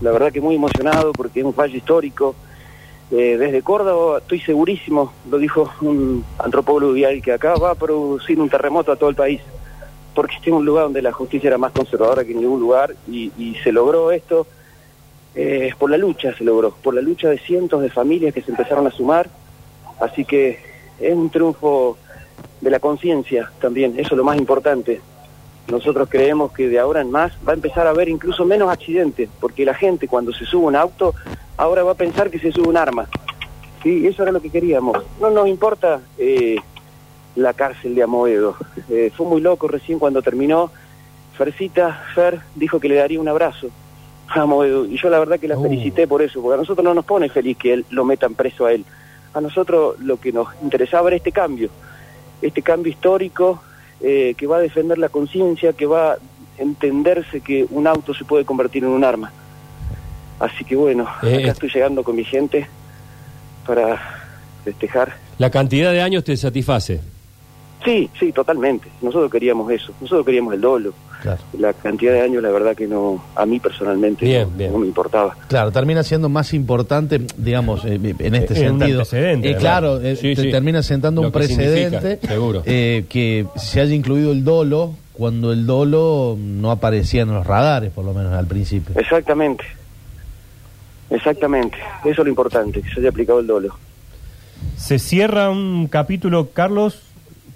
la verdad que muy emocionado porque es un fallo histórico. Eh, desde Córdoba estoy segurísimo, lo dijo un antropólogo vial, que acá va a producir un terremoto a todo el país, porque este es un lugar donde la justicia era más conservadora que en ningún lugar y, y se logró esto eh, por la lucha, se logró, por la lucha de cientos de familias que se empezaron a sumar, así que es un triunfo de la conciencia también, eso es lo más importante. Nosotros creemos que de ahora en más va a empezar a haber incluso menos accidentes, porque la gente cuando se sube un auto ahora va a pensar que se sube un arma. Sí, eso era lo que queríamos. No nos importa eh, la cárcel de Amoedo. Eh, fue muy loco recién cuando terminó. Fercita, Fer, dijo que le daría un abrazo a Amoedo. Y yo la verdad que la Uh. felicité por eso, porque a nosotros no nos pone feliz que él lo metan preso a él. A nosotros lo que nos interesaba era este cambio, este cambio histórico eh, que va a defender la conciencia, que va a entenderse que un auto se puede convertir en un arma. Así que bueno, Eh, acá eh. estoy llegando con mi gente para festejar. La cantidad de años te satisface. Sí, sí, totalmente. Nosotros queríamos eso, nosotros queríamos el dolo. Claro. La cantidad de años, la verdad que no, a mí personalmente Bien, no, bien. no me importaba. Claro, termina siendo más importante, digamos, eh, en este Es un sentido. antecedente, Eh, claro, eh, Sí, te sí. termina sentando Lo un que precedente seguro. eh, que se haya incluido el dolo cuando el dolo no aparecía en los radares, por lo menos al principio. Exactamente. Exactamente. Eso es lo importante, que se haya aplicado el dolo. Se cierra un capítulo, Carlos,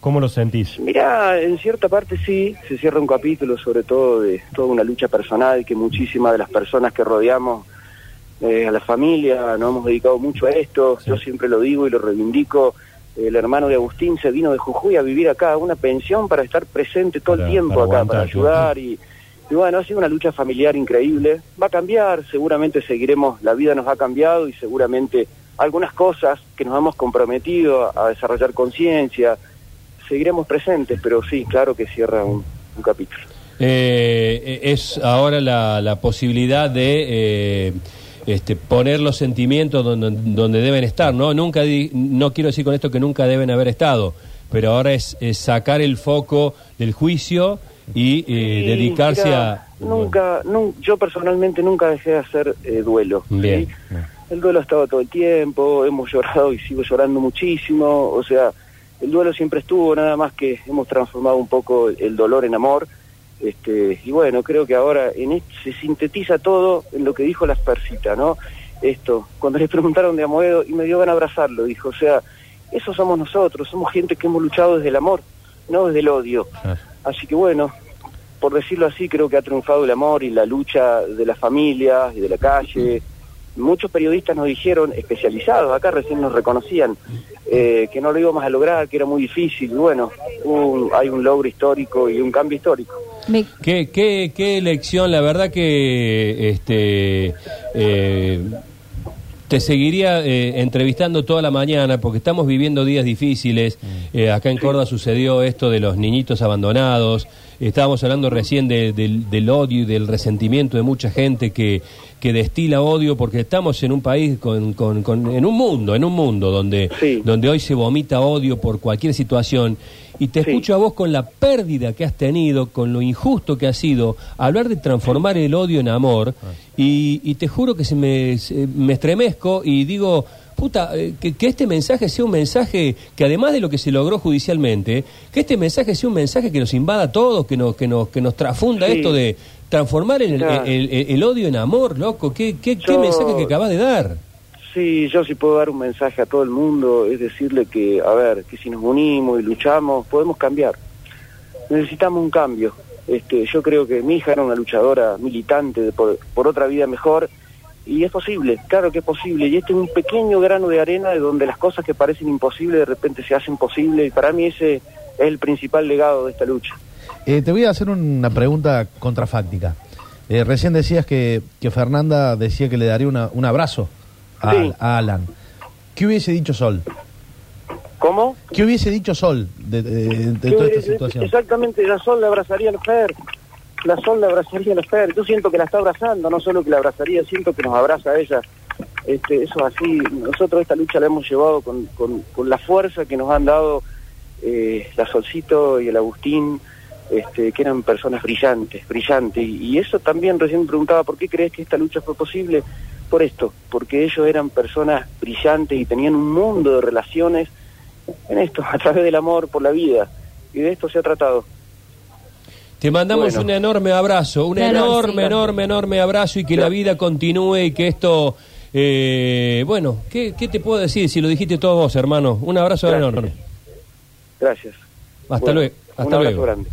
¿cómo lo sentís? Mira, en cierta parte sí, se cierra un capítulo sobre todo de toda una lucha personal que muchísimas de las personas que rodeamos eh, a la familia nos hemos dedicado mucho a esto. Yo siempre lo digo y lo reivindico. El hermano de Agustín se vino de Jujuy a vivir acá, una pensión para estar presente todo Para- el tiempo para acá, para ayudar y, y bueno, ha sido una lucha familiar increíble. Va a cambiar, seguramente seguiremos, la vida nos ha cambiado y seguramente algunas cosas que nos hemos comprometido a desarrollar conciencia, seguiremos presentes, pero sí, claro que cierra un, un capítulo. Eh, es ahora la, la posibilidad de eh, este, poner los sentimientos donde, donde deben estar, ¿no? Nunca di- no quiero decir con esto que nunca deben haber estado, pero ahora es, es sacar el foco del juicio y eh, Sí, dedicarse mira, a... Nunca, nun- yo personalmente nunca dejé de hacer eh, duelo. ¿sí? Bien. El duelo ha estado todo el tiempo, hemos llorado y sigo llorando muchísimo, o sea, el duelo siempre estuvo, nada más que hemos transformado un poco el dolor en amor. Este, y bueno, creo que ahora en esto se sintetiza todo en lo que dijo la Spercita, ¿no? Esto, cuando le preguntaron de Amoedo y me dio ganas de abrazarlo, dijo, o sea, eso somos nosotros, somos gente que hemos luchado desde el amor, no desde el odio. Así que bueno, por decirlo así, creo que ha triunfado el amor y la lucha de las familias y de la calle. Muchos periodistas nos dijeron, especializados, acá recién nos reconocían, eh, que no lo íbamos a lograr, que era muy difícil. Bueno, un- hay un logro histórico y un cambio histórico. Me- ¿Qué, qué, qué elección? La verdad que este, eh, te seguiría eh, entrevistando toda la mañana porque estamos viviendo días difíciles. Eh, acá en Córdoba sucedió esto de los niñitos abandonados. Estábamos hablando recién de- del, del odio y del resentimiento de mucha gente que, que destila odio porque estamos en un país, con, con- con- en un mundo, en un mundo donde, Sí. donde hoy se vomita odio por cualquier situación. Y te Sí. escucho a vos con la pérdida que has tenido, con lo injusto que ha sido, hablar de transformar el odio en amor, y, y te juro que se me, se- me estremezco y digo, puta, eh, que, que este mensaje sea un mensaje que además de lo que se logró judicialmente, que este mensaje sea un mensaje que nos invada a todos, que nos, que nos, que nos trafunda Sí. esto de transformar el, Claro. el- el- el odio en amor, loco. ¿Qué, qué, mensaje que acabas de dar? Sí, yo sí puedo dar un mensaje a todo el mundo, es decirle que, a ver, que si nos unimos y luchamos, podemos cambiar. Necesitamos un cambio. Este, yo creo que mi hija era una luchadora militante de por, por otra vida mejor y es posible, claro que es posible. Y este es un pequeño grano de arena de donde las cosas que parecen imposibles de repente se hacen posibles y para mí ese es el principal legado de esta lucha. Eh, te voy a hacer una pregunta contrafáctica. Eh, recién decías que, que Fernanda decía que le daría una- un abrazo a, Sí. a Alan. ¿Qué hubiese dicho Sol? ¿Cómo? ¿Qué hubiese dicho Sol de, de- de Sí, toda esta situación? Exactamente, la Sol le abrazaría a la Fer. La Sol le abrazaría a la Fer. Yo siento que la está abrazando, no solo que la abrazaría, siento que nos abraza a ella. Este, eso es así. Nosotros esta lucha la hemos llevado con, con, con la fuerza que nos han dado eh, la Solcito y el Agustín. este, que eran personas brillantes, brillantes. Y, eso también recién preguntaba, ¿por qué crees que esta lucha fue posible? Por esto, porque ellos eran personas brillantes y tenían un mundo de relaciones en esto, a través del amor por la vida. Y de esto se ha tratado. Te mandamos Bueno. un enorme abrazo, un Claro, enorme, sí. enorme, enorme abrazo y que la vida continúe y que esto... eh, bueno, ¿qué, ¿qué te puedo decir si lo dijiste todo vos, hermano? Un abrazo Gracias. enorme. Gracias. Hasta Bueno, luego. un Hasta abrazo luego. grande.